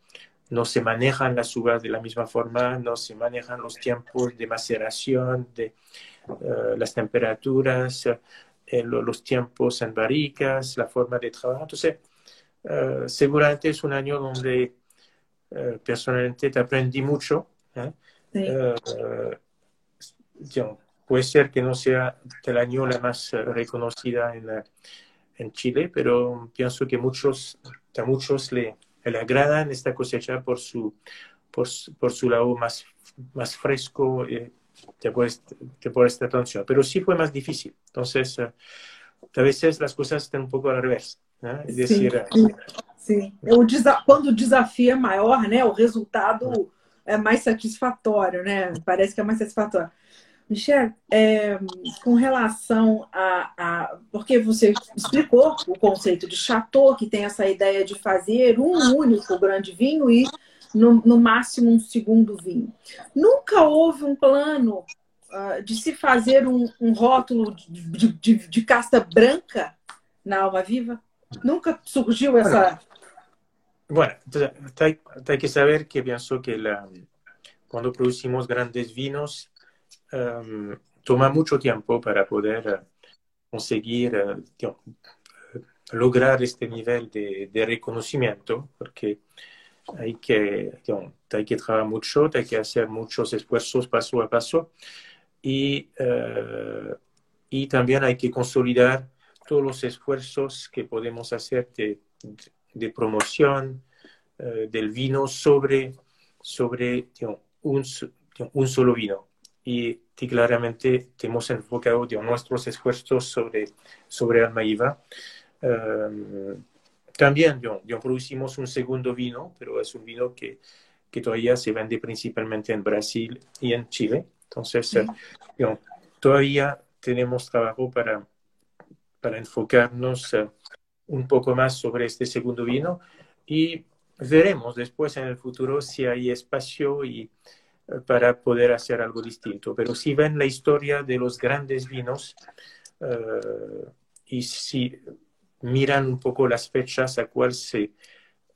[SPEAKER 2] no se manejan las uvas de la misma forma, no se manejan los tiempos de maceración, de uh, las temperaturas, uh, los tiempos en barricas, la forma de trabajar. Entonces, seguramente es un año donde eh, personalmente te aprendí mucho. ¿eh? Sí. Uh, puede ser que no sea el año la más reconocida en, en Chile, pero pienso que muchos, a muchos le, le agradan esta cosecha por su, por, por su lado más, más fresco eh, por, este, por esta atención. Pero sí fue más difícil. Entonces, a veces las cosas están un poco al revés. ¿eh? Es decir,
[SPEAKER 1] sí. Sim. O desa... Quando o desafio é maior, né, o resultado é mais satisfatório, né? Parece que é mais satisfatório. Michel, é, com relação a, a, Porque você explicou o conceito de chateau, que tem essa ideia de fazer um único grande vinho e, no, no máximo, um segundo vinho. Nunca houve um plano uh, de se fazer um, um rótulo de, de, de, casta branca na Alma Viva? Nunca surgiu essa.
[SPEAKER 2] Bueno, hay, que saber que pienso que la, cuando producimos grandes vinos, um, toma mucho tiempo para poder uh, conseguir uh, lograr este nivel de, reconocimiento, porque hay que, hay que trabajar mucho, hay que hacer muchos esfuerzos paso a paso y, y también hay que consolidar todos los esfuerzos que podemos hacer de, de promoción uh, del vino sobre, sobre un, un, solo vino. Y, claramente hemos enfocado nuestros esfuerzos sobre, sobre Almaíva. Um, también producimos un segundo vino, pero es un vino que, que, todavía se vende principalmente en Brasil y en Chile. Entonces, eh, todavía tenemos trabajo para, para enfocarnos uh, un poco más sobre este segundo vino y veremos después en el futuro si hay espacio y, uh, para poder hacer algo distinto. Pero si ven la historia de los grandes vinos uh, y si miran un poco las fechas a cual se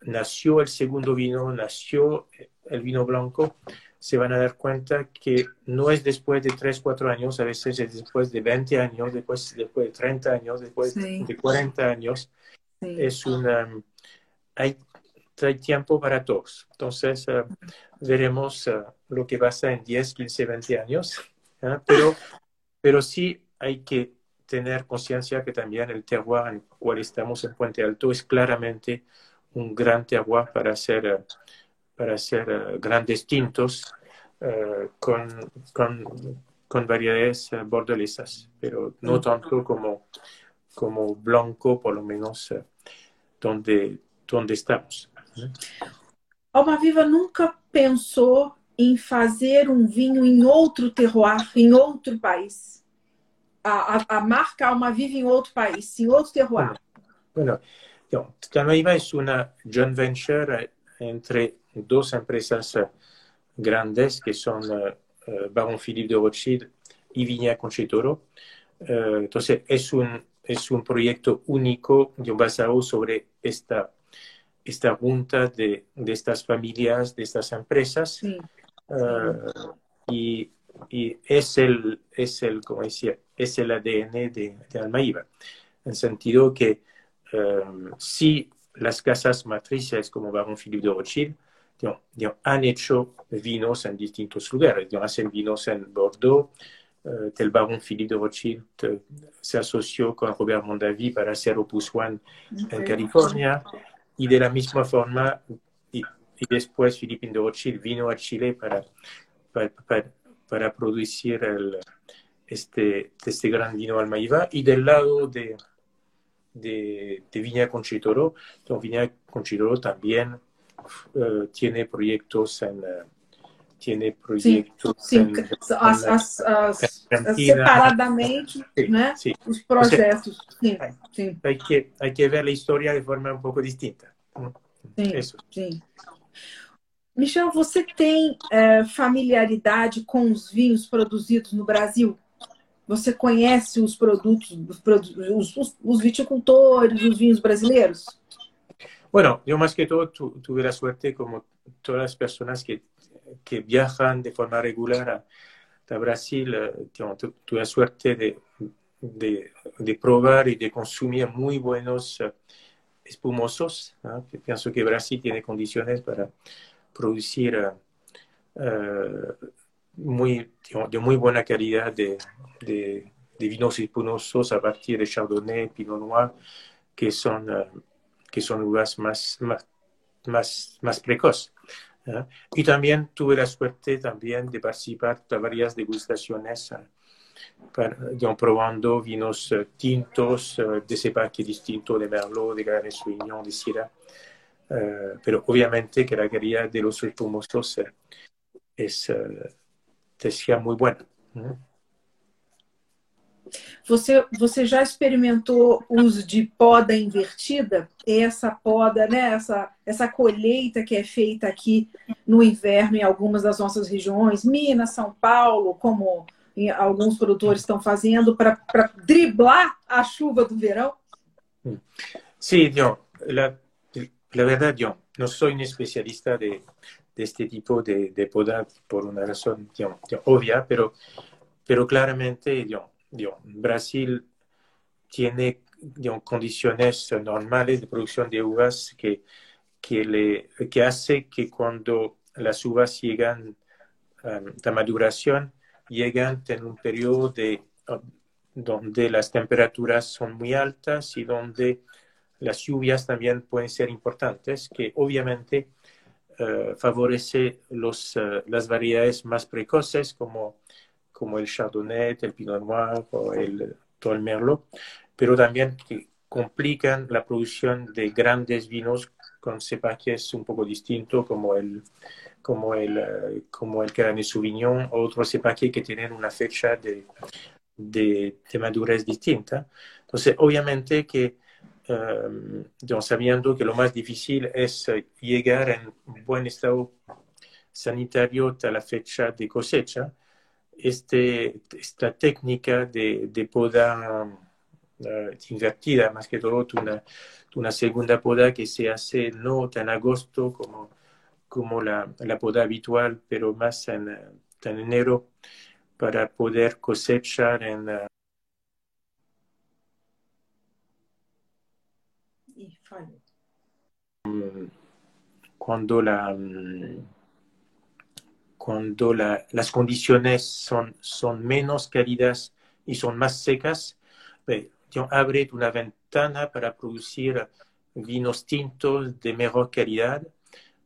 [SPEAKER 2] nació el segundo vino, nació el vino blanco, se van a dar cuenta que no es después de 3, 4 años, a veces es después de 20 años, después, después de 30 años, después de 40 años. Es una... Hay, hay, tiempo para todos. Entonces, uh, veremos uh, lo que pasa en 10, 15, 20 años. ¿eh? Pero, pero sí hay que tener conciencia que también el terroir en el cual estamos en Puente Alto es claramente un gran terroir para hacer, eh, para hacer grandes tintos uh, con, con, con, variedades bordelesas, pero no tanto como, como blanco, por lo menos donde, donde estamos.
[SPEAKER 1] Alma Viva nunca pensou em fazer um vinho em outro terroir, em outro país? a, a, marca Alma Viva en otro país, en otro terroir?
[SPEAKER 2] Bueno, bueno es una joint venture entre dos empresas eh, grandes que son uh, Baron Philippe de Rothschild y Viña Conchitoro. Entonces, es un, es un proyecto único basado sobre esta, esta junta de, de estas familias, de estas empresas. Sí. Uh, y y es el, es el, como decía, es el ADN de, de Almaíba, en el sentido que um, si las casas matrices como Baron Philippe de Rothschild digamos, digamos, han hecho vinos en distintos lugares, digamos, hacen vinos en Bordeaux, uh, el Baron Philippe de Rothschild se asoció con Robert Mondavi para hacer Opus One en California, y de la misma forma, y, y después Philippe de Rothschild vino a Chile para, para, para para producir el, este, este gran vino Almaíva. Y del lado de, de, de Viña Conchitoro, Viña Conchitoro también uh, tiene proyectos en... Uh, tiene proyectos
[SPEAKER 1] sim, sim. En, as, as, as, separadamente sí, né? Sí. os projetos. Sim, sim.
[SPEAKER 2] Hay, que, hay que ver la historia de forma un poco distinta.
[SPEAKER 1] Sim, Eso. sim. Michel, você tem é, familiaridade com os vinhos produzidos no Brasil? Você conhece os produtos, os, os, os viticultores, os vinhos brasileiros?
[SPEAKER 2] Bueno, yo más que todo tu, tuve la suerte, como todas las personas que, que viajan de forma regular a, Brasil, eh, tu, tuve la suerte de, de, probar y de consumir muy buenos uh, espumosos. Pienso que Brasil tiene condiciones para producir uh, muy, de muy buena calidad de, de, de, vinos espumosos a partir de Chardonnay, Pinot Noir, que son, uh, que son uvas más, más, más, más precoces. ¿Eh? Y también tuve la suerte también de participar en varias degustaciones uh, para, digamos, probando vinos tintos de cepaje distinto de Merlot, de Gran Sauvignon, de Syrah. Eh, pero obviamente que la calidad de los espumosos es, decía muy buena.
[SPEAKER 1] Você, você já experimentou uso de poda invertida? Essa poda, né? essa, essa colheita que é feita aqui no inverno em algumas das nossas regiões, Minas, São Paulo, como alguns produtores estão fazendo para driblar a chuva do verão?
[SPEAKER 2] Sí, yo, la, la verdad, yo no soy especialista de, de este tipo de, de, poda por una razón yo, obvia, pero, pero claramente yo, Brasil tiene yo, condiciones normales de producción de uvas que, que, hace que cuando las uvas llegan um, a maduración, llegan en un periodo de, donde las temperaturas son muy altas y donde las lluvias también pueden ser importantes, que obviamente uh, favorece los, uh, las variedades más precoces como, como el Chardonnay, el Pinot Noir o el, todo el Merlot, pero también que complican la producción de grandes vinos con cepajes un poco distintos como el, como el, uh, como el Cabernet Sauvignon otros cepajes que tienen una fecha de, de, madurez distinta. Entonces, obviamente que um, sabiendo que lo más difícil es uh, llegar en buen estado sanitario hasta la fecha de cosecha, este, esta técnica de, de poda uh, invertida, más que todo una, una segunda poda que se hace no tan agosto como, como la, la poda habitual, pero más en, en enero para poder cosechar en... Uh, cuando la cuando la, las condiciones son, son menos cálidas y son más secas, eh, abre una ventana para producir vinos tintos de mejor calidad,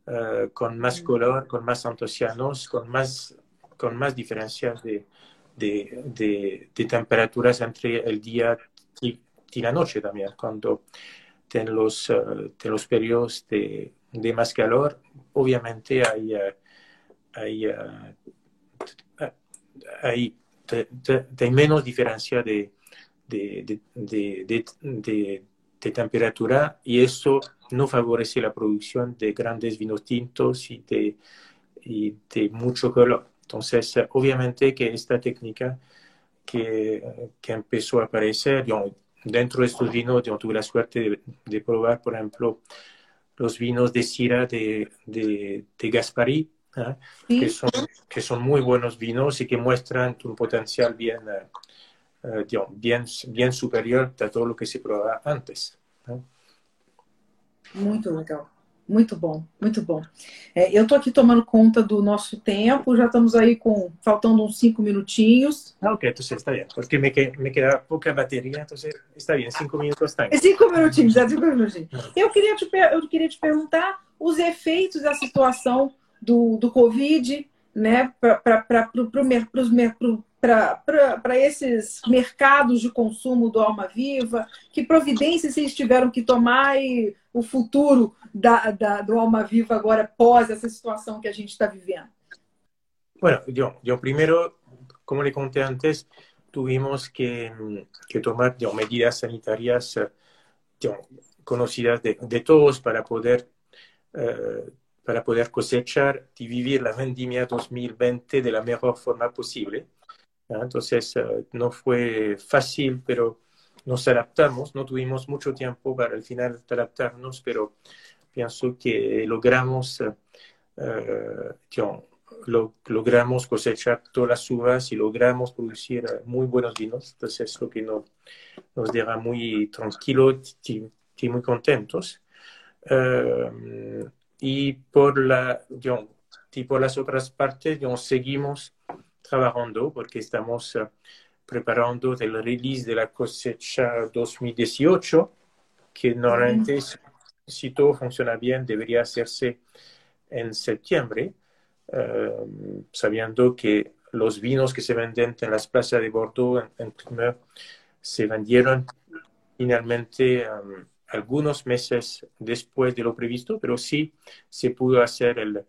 [SPEAKER 2] uh, con más mm. color, con más antocianos, con más con más diferencias de, de, de, de temperaturas entre el día y, y, la noche también, cuando en los, uh, los periodos de, de, más calor, obviamente hay, uh, hay, uh, hay, hay, menos diferencia de, de, de, temperatura y eso no favorece la producción de grandes vinos tintos y de, y mucho color. Entonces, obviamente que esta técnica que, empezó a aparecer, dentro de estos vinos, yo tuve la suerte de, probar, por ejemplo, los vinos de Sira de, de, de Gaspari, ¿eh? ¿Sí? que, son, que son muy buenos vinos y que muestran un potencial bien, uh, bien, bien superior a todo lo que se probaba antes. ¿eh?
[SPEAKER 1] Muy legal. Muito bom, muito bom. É, eu estou aqui tomando conta do nosso tempo, já estamos aí com faltando uns cinco minutinhos.
[SPEAKER 2] Ah, ok, então está bem, porque me, me queda pouca bateria, então está bem, cinco minutos está bem.
[SPEAKER 1] Cinco minutinhos, já cinco minutinhos. Eu queria te, eu queria te perguntar os efeitos da situação do, do Covid, né, para esses mercados de consumo do Alma Viva, que providências vocês tiveram que tomar e o futuro da, da, do Alma Viva agora pós essa situação que a gente está vivendo?
[SPEAKER 2] Bueno, yo, yo primero, como le conté antes, tuvimos que, que tomar medidas sanitarias yo, conocidas de, de, todos para poder, uh, para poder cosechar y vivir la vendimia 2020 de la mejor forma posible. Entonces, uh, no fue fácil, pero nos adaptamos. No tuvimos mucho tiempo para al final adaptarnos, pero pienso que logramos, uh, lo, logramos cosechar todas las uvas y logramos producir muy buenos vinos. Entonces, es lo que nos, nos deja muy tranquilos y, muy contentos. Uh, y por, la, y por las otras partes, seguimos trabajando porque estamos preparando el release de la cosecha 2018, que normalmente, mm. si todo funciona bien, debería hacerse en septiembre, uh, sabiendo que los vinos que se venden en las plazas de Bordeaux en, en primer se vendieron finalmente um, algunos meses después de lo previsto, pero sí se pudo hacer el,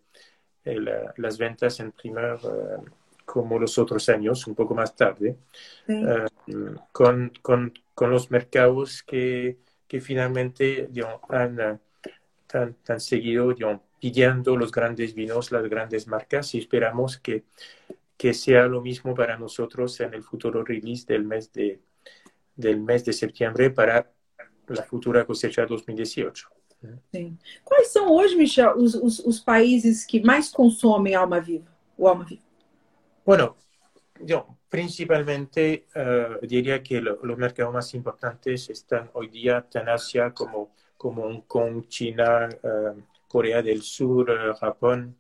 [SPEAKER 2] el, las ventas en primer uh, como los otros años, un poco más tarde, sí. uh, con, con, con, los mercados que, que finalmente digamos, han, han, han, seguido digamos, pidiendo los grandes vinos, las grandes marcas, y esperamos que, que sea lo mismo para nosotros en el futuro release del mes de, del mes de septiembre para la futura cosecha 2018.
[SPEAKER 1] Sim. Quais são hoje, Michel, os, os, os, países que mais consomem alma viva, o alma viva?
[SPEAKER 2] Bueno, yo principalmente uh, diría que lo, los mercados más importantes están hoy día en Asia como, como Hong Kong, China, uh, Corea del Sur, uh, Japón,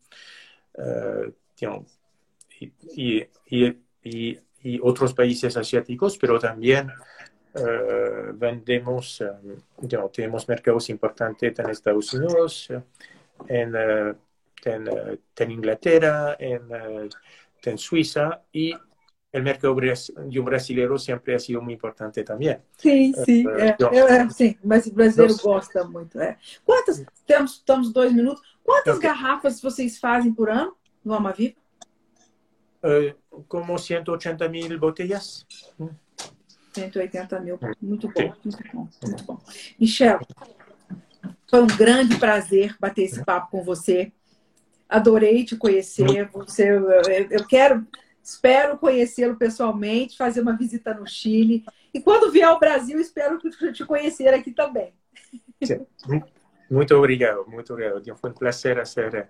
[SPEAKER 2] y, y, y, y, otros países asiáticos, pero también Uh, vendemos, um, tenemos mercados importantes en Estados Unidos, en, uh, en, uh, en Inglaterra, en, en, Suiza y el mercado brasileiro siempre ha sido muy importante também.
[SPEAKER 1] Sim, sim, é, é, sim, mas o brasileiro Nossa. gosta muito. É. Quantas, temos, estamos dois minutos, quantas okay. garrafas vocês fazem por ano no Amaviva?
[SPEAKER 2] Uh, como 180 mil botellas.
[SPEAKER 1] 180 mil. Muito bom, muito bom, muito bom. Michel, foi um grande prazer bater esse papo com você. Adorei te conhecer. Você, eu quero, espero conhecê-lo pessoalmente, fazer uma visita no Chile. E quando vier ao Brasil, espero te conhecer aqui também.
[SPEAKER 2] Muito obrigado, muito obrigado. Foi um prazer fazer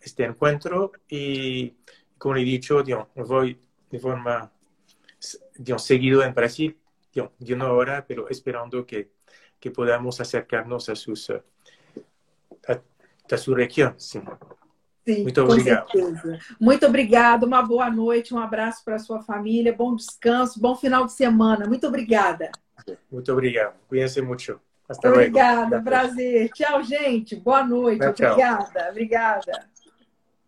[SPEAKER 2] este encontro e, como he dicho, vou de forma digamos, seguido en Brasil, digamos, de una hora, pero esperando que, que podamos acercarnos a, sus, a, a sua região. Sim.
[SPEAKER 1] Sim, Muito obrigado. Muito obrigada, uma boa noite, um abraço para a sua família, bom descanso, bom final de semana. Muito obrigada.
[SPEAKER 2] Muito obrigado. Cuídense muito.
[SPEAKER 1] Hasta obrigada, prazer. Tchau, gente. Boa noite. Tchau. Obrigada, obrigada.